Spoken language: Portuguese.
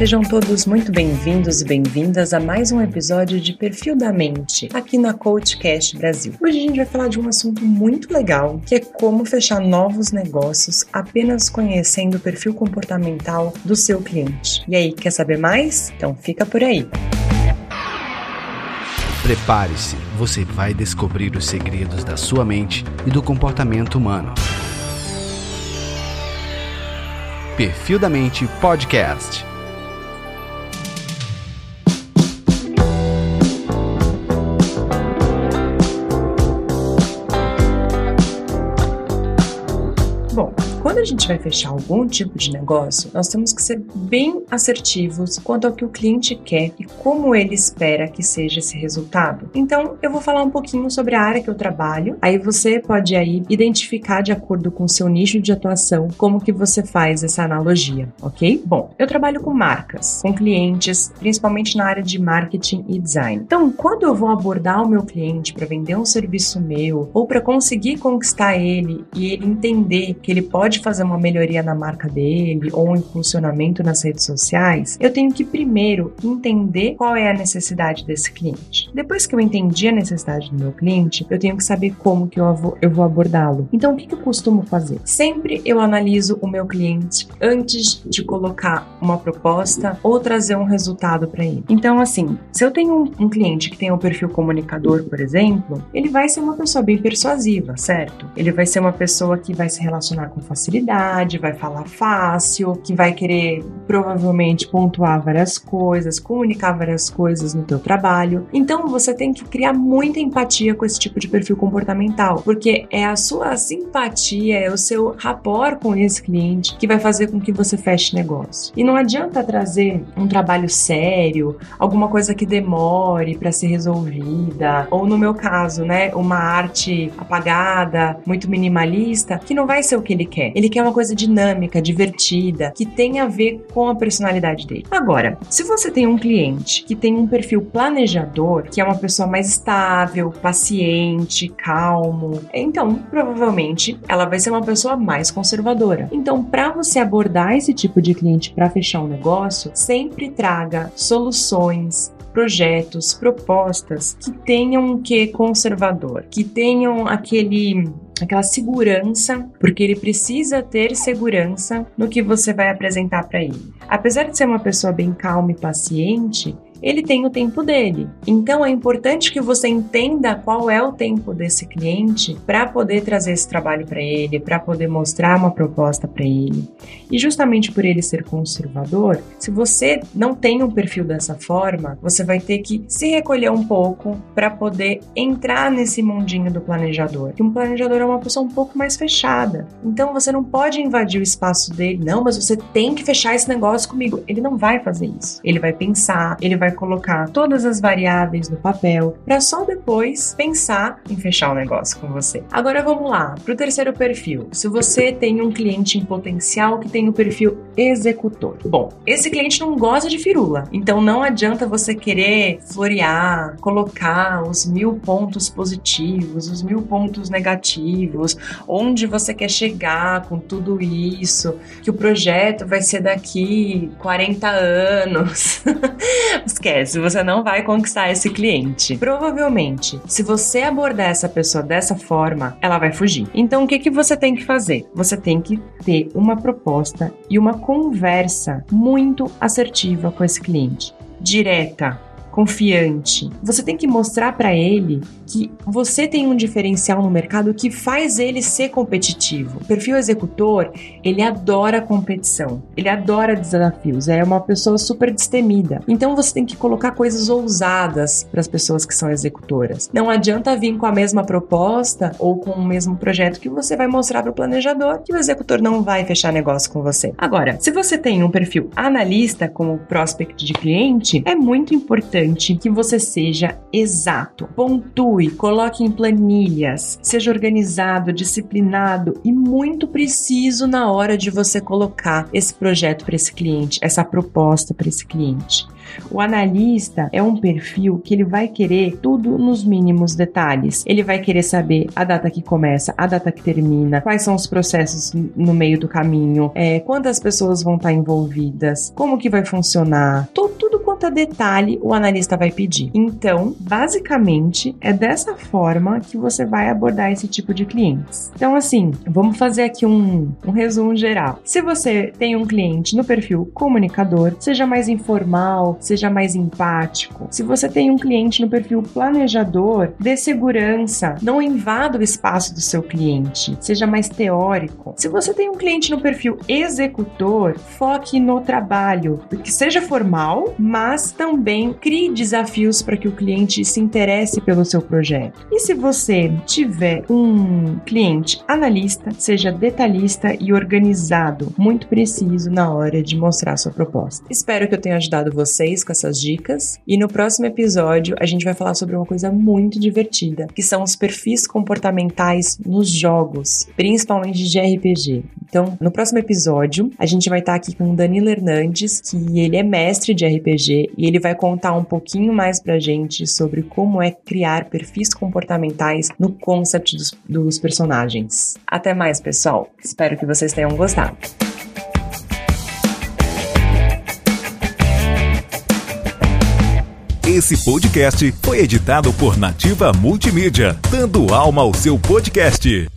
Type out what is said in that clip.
Sejam todos muito bem-vindos e bem-vindas a mais um episódio de Perfil da Mente, aqui na Coachcast Brasil. Hoje a gente vai falar de um assunto muito legal, que é como fechar novos negócios apenas conhecendo o perfil comportamental do seu cliente. E aí, quer saber mais? Então fica por aí. Prepare-se, você vai descobrir os segredos da sua mente e do comportamento humano. Perfil da Mente Podcast. Quando a gente vai fechar algum tipo de negócio, nós temos que ser bem assertivos quanto ao que o cliente quer e como ele espera que seja esse resultado. Então, eu vou falar um pouquinho sobre a área que eu trabalho. Aí você pode aí identificar de acordo com o seu nicho de atuação como que você faz essa analogia, ok? Bom, eu trabalho com marcas, com clientes, principalmente na área de marketing e design. Então, quando eu vou abordar o meu cliente para vender um serviço meu ou para conseguir conquistar ele e ele entender que ele pode fazer uma melhoria na marca dele ou um impulsionamento nas redes sociais, eu tenho que primeiro entender qual é a necessidade desse cliente. Depois que eu entendi a necessidade do meu cliente, eu tenho que saber como que eu vou, eu vou abordá-lo. Então, o que, que eu costumo fazer? Sempre eu analiso o meu cliente antes de colocar uma proposta ou trazer um resultado para ele. Então, assim, se eu tenho um, um cliente que tem um perfil comunicador, por exemplo, ele vai ser uma pessoa bem persuasiva, certo? Ele vai ser uma pessoa que vai se relacionar com facilidade facilidade, vai falar fácil, que vai querer provavelmente pontuar várias coisas, comunicar várias coisas no teu trabalho. Então você tem que criar muita empatia com esse tipo de perfil comportamental, porque é a sua simpatia, é o seu rapport com esse cliente que vai fazer com que você feche negócio. E não adianta trazer um trabalho sério, alguma coisa que demore para ser resolvida, ou no meu caso, né, uma arte apagada, muito minimalista, que não vai ser o que ele quer. Ele quer uma coisa dinâmica, divertida, que tenha a ver com a personalidade dele. Agora, se você tem um cliente que tem um perfil planejador, que é uma pessoa mais estável, paciente, calmo, então provavelmente ela vai ser uma pessoa mais conservadora. Então, para você abordar esse tipo de cliente para fechar um negócio, sempre traga soluções, projetos, propostas que tenham um quê conservador, que tenham aquele aquela segurança, porque ele precisa ter segurança no que você vai apresentar para ele. Apesar de ser uma pessoa bem calma e paciente, ele tem o tempo dele. Então é importante que você entenda qual é o tempo desse cliente para poder trazer esse trabalho para ele, para poder mostrar uma proposta para ele. E justamente por ele ser conservador, se você não tem um perfil dessa forma, você vai ter que se recolher um pouco para poder entrar nesse mundinho do planejador. Que um planejador é uma pessoa um pouco mais fechada. Então você não pode invadir o espaço dele, não, mas você tem que fechar esse negócio comigo. Ele não vai fazer isso. Ele vai pensar, ele vai colocar todas as variáveis no papel para só depois pensar em fechar o negócio com você. Agora vamos lá para o terceiro perfil. Se você tem um cliente em potencial que tem o perfil executor. Bom, esse cliente não gosta de firula, então não adianta você querer florear, colocar os mil pontos positivos, os mil pontos negativos, onde você quer chegar com tudo isso, que o projeto vai ser daqui 40 anos. esquece, você não vai conquistar esse cliente. Provavelmente, se você abordar essa pessoa dessa forma, ela vai fugir. Então, o que, que você tem que fazer? Você tem que ter uma proposta e uma conversa muito assertiva com esse cliente. Direta, confiante. Você tem que mostrar para ele que você tem um diferencial no mercado que faz ele ser competitivo. O perfil executor, ele adora competição, ele adora desafios, é uma pessoa super destemida. Então você tem que colocar coisas ousadas para as pessoas que são executoras. Não adianta vir com a mesma proposta ou com o mesmo projeto que você vai mostrar para o planejador que o executor não vai fechar negócio com você. Agora, se você tem um perfil analista como prospect de cliente, é muito importante importante que você seja exato. Pontue, coloque em planilhas, seja organizado, disciplinado e muito preciso na hora de você colocar esse projeto para esse cliente, essa proposta para esse cliente. O analista é um perfil que ele vai querer tudo nos mínimos detalhes. Ele vai querer saber a data que começa, a data que termina, quais são os processos no meio do caminho, é, quantas pessoas vão estar envolvidas, como que vai funcionar, tudo, é detalhe o analista vai pedir. Então, basicamente, é dessa forma que você vai abordar esse tipo de clientes. Então, assim, vamos fazer aqui um, um resumo geral. Se você tem um cliente no perfil comunicador, seja mais informal, seja mais empático. Se você tem um cliente no perfil planejador, dê segurança, não invada o espaço do seu cliente, seja mais teórico. Se você tem um cliente no perfil executor, foque no trabalho, que seja formal, mas também crie desafios para que o cliente se interesse pelo seu projeto. E se você tiver um cliente analista, seja detalhista e organizado, muito preciso na hora de mostrar sua proposta. Espero que eu tenha ajudado vocês com essas dicas. E no próximo episódio a gente vai falar sobre uma coisa muito divertida, que são os perfis comportamentais nos jogos, principalmente de RPG. Então, no próximo episódio, a gente vai estar aqui com o Danilo Hernandes, que ele é mestre de RPG e ele vai contar um pouquinho mais pra gente sobre como é criar perfis comportamentais no concept dos, dos personagens. Até mais, pessoal. Espero que vocês tenham gostado. Esse podcast foi editado por Nativa Multimídia, dando alma ao seu podcast.